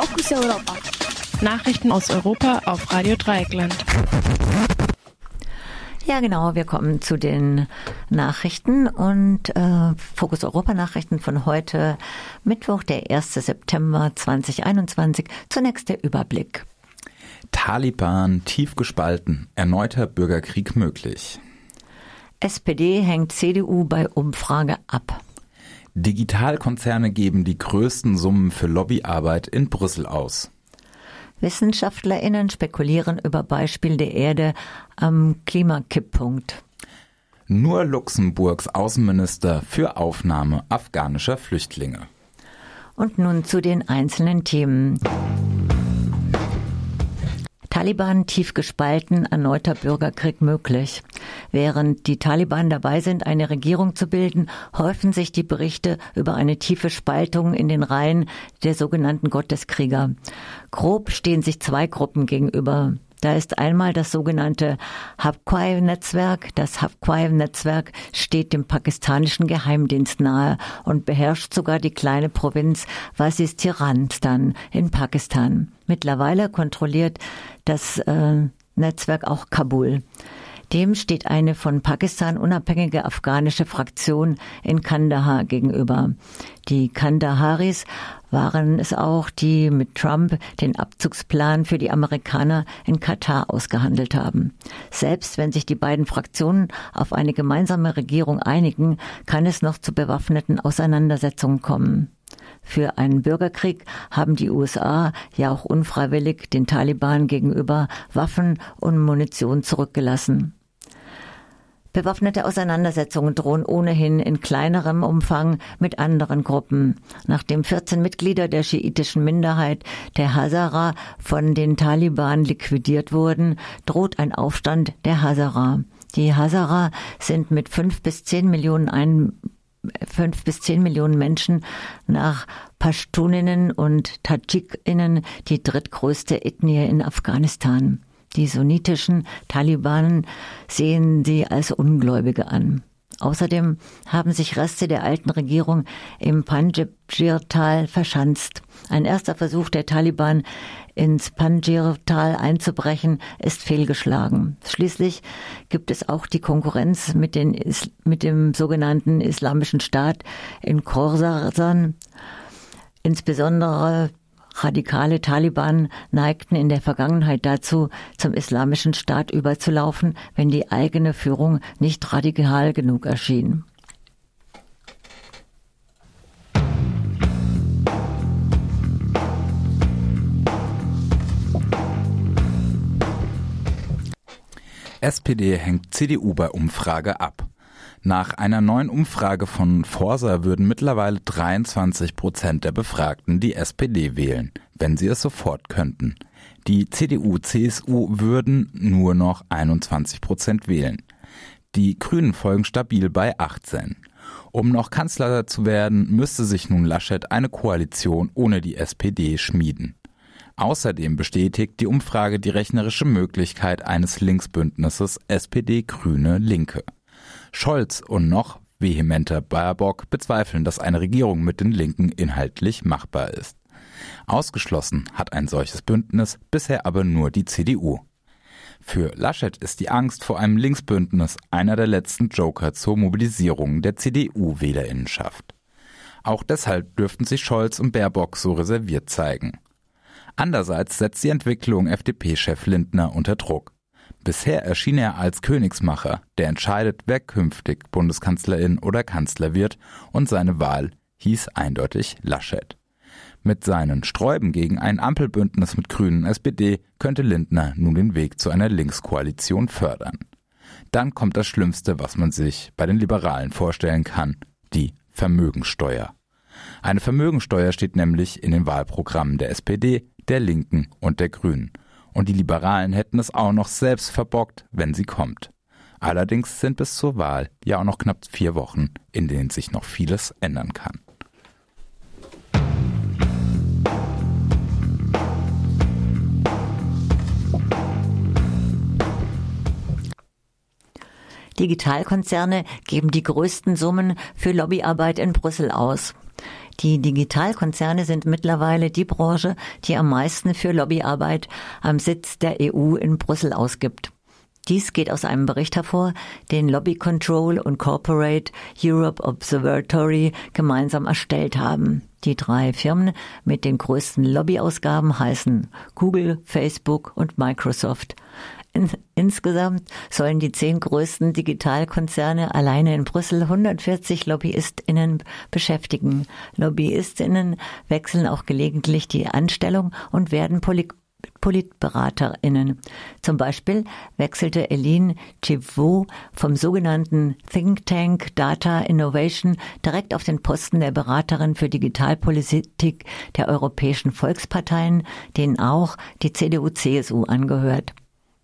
Fokus Europa. Nachrichten aus Europa auf Radio Dreieckland. Ja, genau. Wir kommen zu den Nachrichten und äh, Fokus Europa Nachrichten von heute, Mittwoch, der 1. September 2021. Zunächst der Überblick. Taliban tief gespalten, erneuter Bürgerkrieg möglich. SPD hängt CDU bei Umfrage ab. Digitalkonzerne geben die größten Summen für Lobbyarbeit in Brüssel aus. WissenschaftlerInnen spekulieren über Beispiel der Erde am Klimakipppunkt. Nur Luxemburgs Außenminister für Aufnahme afghanischer Flüchtlinge. Und nun zu den einzelnen Themen. Taliban tief gespalten, erneuter Bürgerkrieg möglich. Während die Taliban dabei sind, eine Regierung zu bilden, häufen sich die Berichte über eine tiefe Spaltung in den Reihen der sogenannten Gotteskrieger. Grob stehen sich zwei Gruppen gegenüber. Da ist einmal das sogenannte Habquai-Netzwerk. Das Habquai-Netzwerk steht dem pakistanischen Geheimdienst nahe und beherrscht sogar die kleine Provinz Waziristan in Pakistan. Mittlerweile kontrolliert das äh, Netzwerk auch Kabul. Dem steht eine von Pakistan unabhängige afghanische Fraktion in Kandahar gegenüber. Die Kandaharis waren es auch, die mit Trump den Abzugsplan für die Amerikaner in Katar ausgehandelt haben. Selbst wenn sich die beiden Fraktionen auf eine gemeinsame Regierung einigen, kann es noch zu bewaffneten Auseinandersetzungen kommen. Für einen Bürgerkrieg haben die USA ja auch unfreiwillig den Taliban gegenüber Waffen und Munition zurückgelassen. Bewaffnete Auseinandersetzungen drohen ohnehin in kleinerem Umfang mit anderen Gruppen. Nachdem 14 Mitglieder der schiitischen Minderheit der Hazara von den Taliban liquidiert wurden, droht ein Aufstand der Hazara. Die Hazara sind mit fünf bis zehn Millionen ein fünf bis zehn Millionen Menschen nach Pashtuninnen und Tadschikinnen die drittgrößte Ethnie in Afghanistan. Die sunnitischen Talibanen sehen sie als Ungläubige an. Außerdem haben sich Reste der alten Regierung im Panjshir-Tal verschanzt. Ein erster Versuch der Taliban, ins Panjshir-Tal einzubrechen, ist fehlgeschlagen. Schließlich gibt es auch die Konkurrenz mit, den, mit dem sogenannten Islamischen Staat in Khorasan. Insbesondere Radikale Taliban neigten in der Vergangenheit dazu, zum islamischen Staat überzulaufen, wenn die eigene Führung nicht radikal genug erschien. SPD hängt CDU bei Umfrage ab. Nach einer neuen Umfrage von Forsa würden mittlerweile 23 Prozent der Befragten die SPD wählen, wenn sie es sofort könnten. Die CDU, CSU würden nur noch 21 Prozent wählen. Die Grünen folgen stabil bei 18. Um noch Kanzler zu werden, müsste sich nun Laschet eine Koalition ohne die SPD schmieden. Außerdem bestätigt die Umfrage die rechnerische Möglichkeit eines Linksbündnisses SPD Grüne Linke. Scholz und noch vehementer Baerbock bezweifeln, dass eine Regierung mit den Linken inhaltlich machbar ist. Ausgeschlossen hat ein solches Bündnis bisher aber nur die CDU. Für Laschet ist die Angst vor einem Linksbündnis einer der letzten Joker zur Mobilisierung der CDU-Wählerinnenschaft. Auch deshalb dürften sich Scholz und Baerbock so reserviert zeigen. Andererseits setzt die Entwicklung FDP-Chef Lindner unter Druck. Bisher erschien er als Königsmacher, der entscheidet, wer künftig Bundeskanzlerin oder Kanzler wird, und seine Wahl hieß eindeutig Laschet. Mit seinen Sträuben gegen ein Ampelbündnis mit Grünen SPD könnte Lindner nun den Weg zu einer Linkskoalition fördern. Dann kommt das Schlimmste, was man sich bei den Liberalen vorstellen kann, die Vermögensteuer. Eine Vermögensteuer steht nämlich in den Wahlprogrammen der SPD, der Linken und der Grünen und die Liberalen hätten es auch noch selbst verbockt, wenn sie kommt. Allerdings sind bis zur Wahl ja auch noch knapp vier Wochen, in denen sich noch vieles ändern kann. Digitalkonzerne geben die größten Summen für Lobbyarbeit in Brüssel aus. Die Digitalkonzerne sind mittlerweile die Branche, die am meisten für Lobbyarbeit am Sitz der EU in Brüssel ausgibt. Dies geht aus einem Bericht hervor, den Lobby Control und Corporate Europe Observatory gemeinsam erstellt haben. Die drei Firmen mit den größten Lobbyausgaben heißen Google, Facebook und Microsoft. In, insgesamt sollen die zehn größten Digitalkonzerne alleine in Brüssel 140 LobbyistInnen beschäftigen. LobbyistInnen wechseln auch gelegentlich die Anstellung und werden Poly PolitberaterInnen. Zum Beispiel wechselte Eline Chivot vom sogenannten Think Tank Data Innovation direkt auf den Posten der Beraterin für Digitalpolitik der europäischen Volksparteien, denen auch die CDU-CSU angehört.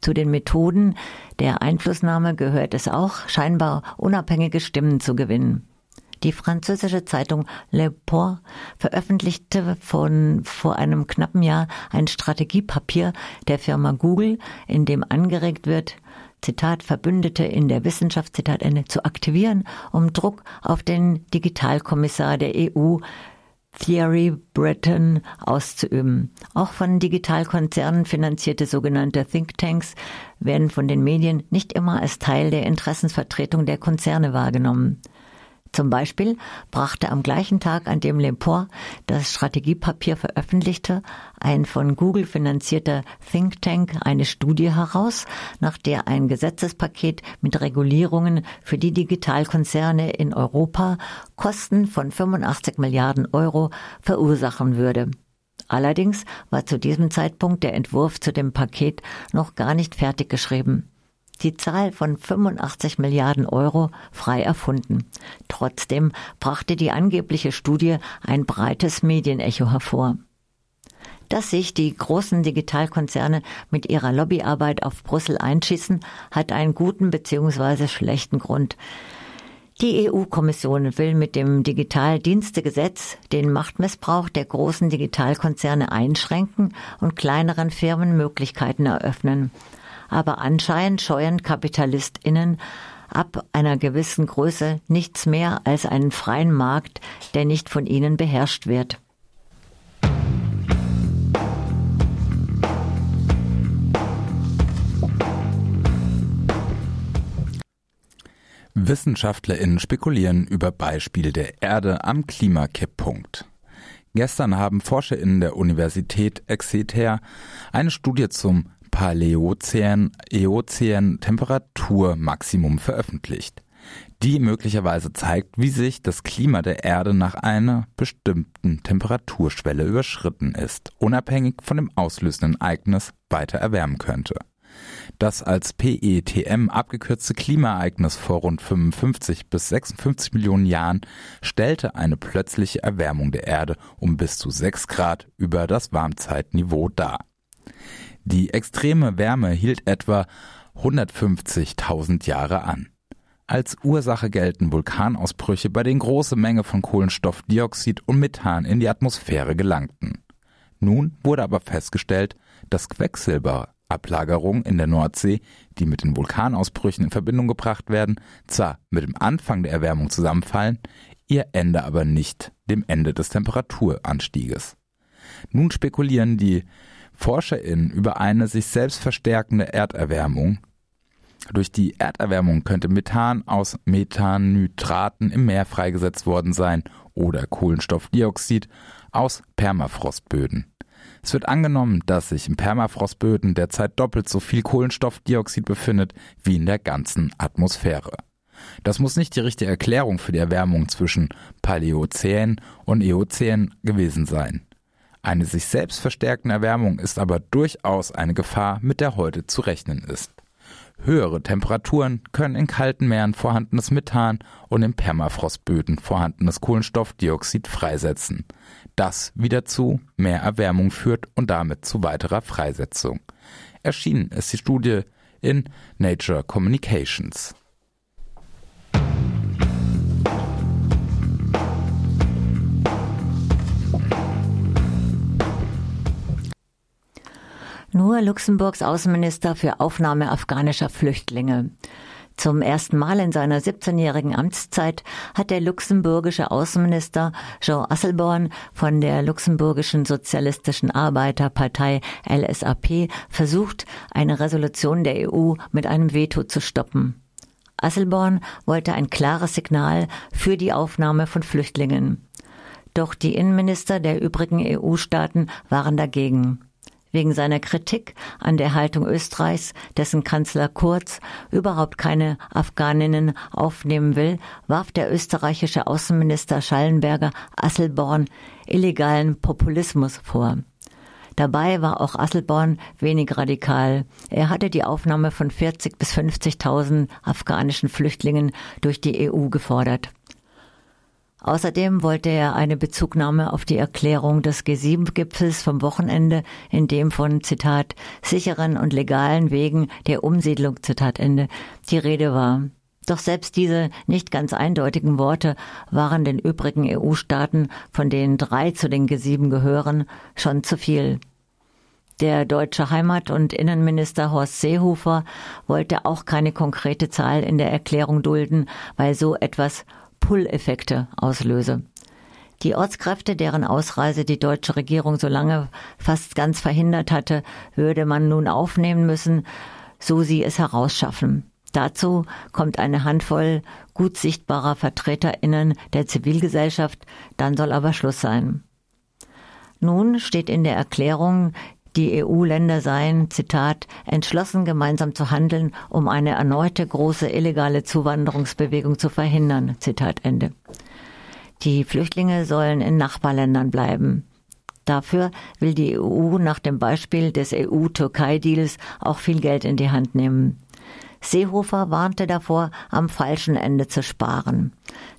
Zu den Methoden der Einflussnahme gehört es auch, scheinbar unabhängige Stimmen zu gewinnen. Die französische Zeitung Le Port veröffentlichte von vor einem knappen Jahr ein Strategiepapier der Firma Google, in dem angeregt wird, Zitat, Verbündete in der Wissenschaft, Zitat Ende, zu aktivieren, um Druck auf den Digitalkommissar der EU Thierry Breton auszuüben. Auch von Digitalkonzernen finanzierte sogenannte Thinktanks werden von den Medien nicht immer als Teil der Interessensvertretung der Konzerne wahrgenommen. Zum Beispiel brachte am gleichen Tag, an dem Lemport das Strategiepapier veröffentlichte, ein von Google finanzierter Think Tank eine Studie heraus, nach der ein Gesetzespaket mit Regulierungen für die Digitalkonzerne in Europa Kosten von 85 Milliarden Euro verursachen würde. Allerdings war zu diesem Zeitpunkt der Entwurf zu dem Paket noch gar nicht fertig geschrieben die Zahl von 85 Milliarden Euro frei erfunden. Trotzdem brachte die angebliche Studie ein breites Medienecho hervor. Dass sich die großen Digitalkonzerne mit ihrer Lobbyarbeit auf Brüssel einschießen, hat einen guten bzw. schlechten Grund. Die EU-Kommission will mit dem Digitaldienstegesetz den Machtmissbrauch der großen Digitalkonzerne einschränken und kleineren Firmen Möglichkeiten eröffnen aber anscheinend scheuen KapitalistInnen ab einer gewissen Größe nichts mehr als einen freien Markt, der nicht von ihnen beherrscht wird. WissenschaftlerInnen spekulieren über Beispiele der Erde am Klimakipppunkt. Gestern haben ForscherInnen der Universität Exeter eine Studie zum Paläozän-Eozän-Temperaturmaximum veröffentlicht, die möglicherweise zeigt, wie sich das Klima der Erde nach einer bestimmten Temperaturschwelle überschritten ist, unabhängig von dem auslösenden Ereignis weiter erwärmen könnte. Das als PETM abgekürzte Klimaereignis vor rund 55 bis 56 Millionen Jahren stellte eine plötzliche Erwärmung der Erde um bis zu 6 Grad über das Warmzeitniveau dar. Die extreme Wärme hielt etwa 150.000 Jahre an. Als Ursache gelten Vulkanausbrüche, bei denen große Menge von Kohlenstoffdioxid und Methan in die Atmosphäre gelangten. Nun wurde aber festgestellt, dass Quecksilberablagerungen in der Nordsee, die mit den Vulkanausbrüchen in Verbindung gebracht werden, zwar mit dem Anfang der Erwärmung zusammenfallen, ihr Ende aber nicht dem Ende des Temperaturanstieges. Nun spekulieren die ForscherInnen über eine sich selbst verstärkende Erderwärmung. Durch die Erderwärmung könnte Methan aus Methanytraten im Meer freigesetzt worden sein oder Kohlenstoffdioxid aus Permafrostböden. Es wird angenommen, dass sich in Permafrostböden derzeit doppelt so viel Kohlenstoffdioxid befindet wie in der ganzen Atmosphäre. Das muss nicht die richtige Erklärung für die Erwärmung zwischen Paläozän und Eozän gewesen sein. Eine sich selbst verstärkende Erwärmung ist aber durchaus eine Gefahr, mit der heute zu rechnen ist. Höhere Temperaturen können in kalten Meeren vorhandenes Methan und in Permafrostböden vorhandenes Kohlenstoffdioxid freisetzen. Das wieder zu mehr Erwärmung führt und damit zu weiterer Freisetzung. Erschienen ist die Studie in Nature Communications. Nur Luxemburgs Außenminister für Aufnahme afghanischer Flüchtlinge. Zum ersten Mal in seiner 17-jährigen Amtszeit hat der luxemburgische Außenminister Jean Asselborn von der luxemburgischen Sozialistischen Arbeiterpartei LSAP versucht, eine Resolution der EU mit einem Veto zu stoppen. Asselborn wollte ein klares Signal für die Aufnahme von Flüchtlingen. Doch die Innenminister der übrigen EU-Staaten waren dagegen wegen seiner Kritik an der Haltung Österreichs, dessen Kanzler Kurz überhaupt keine Afghaninnen aufnehmen will, warf der österreichische Außenminister Schallenberger Asselborn illegalen Populismus vor. Dabei war auch Asselborn wenig radikal. Er hatte die Aufnahme von 40 bis 50.000 afghanischen Flüchtlingen durch die EU gefordert. Außerdem wollte er eine Bezugnahme auf die Erklärung des G7-Gipfels vom Wochenende, in dem von, Zitat, sicheren und legalen Wegen der Umsiedlung, Zitat Ende, die Rede war. Doch selbst diese nicht ganz eindeutigen Worte waren den übrigen EU-Staaten, von denen drei zu den G7 gehören, schon zu viel. Der deutsche Heimat- und Innenminister Horst Seehofer wollte auch keine konkrete Zahl in der Erklärung dulden, weil so etwas Pull-Effekte auslöse. Die Ortskräfte, deren Ausreise die deutsche Regierung so lange fast ganz verhindert hatte, würde man nun aufnehmen müssen, so sie es herausschaffen. Dazu kommt eine Handvoll gut sichtbarer Vertreterinnen der Zivilgesellschaft, dann soll aber Schluss sein. Nun steht in der Erklärung, die EU-Länder seien, Zitat, entschlossen gemeinsam zu handeln, um eine erneute große illegale Zuwanderungsbewegung zu verhindern. Zitat Ende. Die Flüchtlinge sollen in Nachbarländern bleiben. Dafür will die EU nach dem Beispiel des EU-Türkei-Deals auch viel Geld in die Hand nehmen. Seehofer warnte davor, am falschen Ende zu sparen.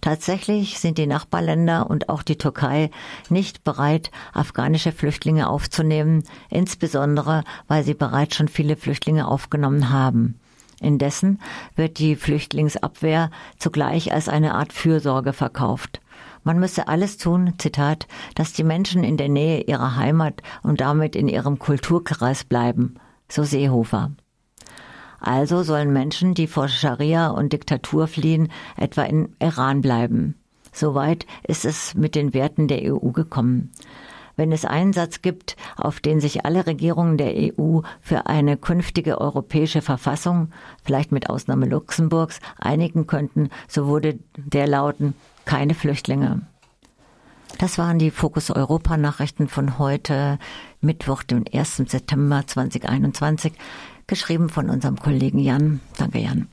Tatsächlich sind die Nachbarländer und auch die Türkei nicht bereit, afghanische Flüchtlinge aufzunehmen, insbesondere weil sie bereits schon viele Flüchtlinge aufgenommen haben. Indessen wird die Flüchtlingsabwehr zugleich als eine Art Fürsorge verkauft. Man müsse alles tun, Zitat, dass die Menschen in der Nähe ihrer Heimat und damit in ihrem Kulturkreis bleiben, so Seehofer. Also sollen Menschen, die vor Scharia und Diktatur fliehen, etwa in Iran bleiben. Soweit ist es mit den Werten der EU gekommen. Wenn es einen Satz gibt, auf den sich alle Regierungen der EU für eine künftige europäische Verfassung, vielleicht mit Ausnahme Luxemburgs, einigen könnten, so wurde der lauten keine Flüchtlinge. Das waren die Fokus Europa Nachrichten von heute, Mittwoch, dem 1. September 2021 geschrieben von unserem Kollegen Jan. Danke, Jan.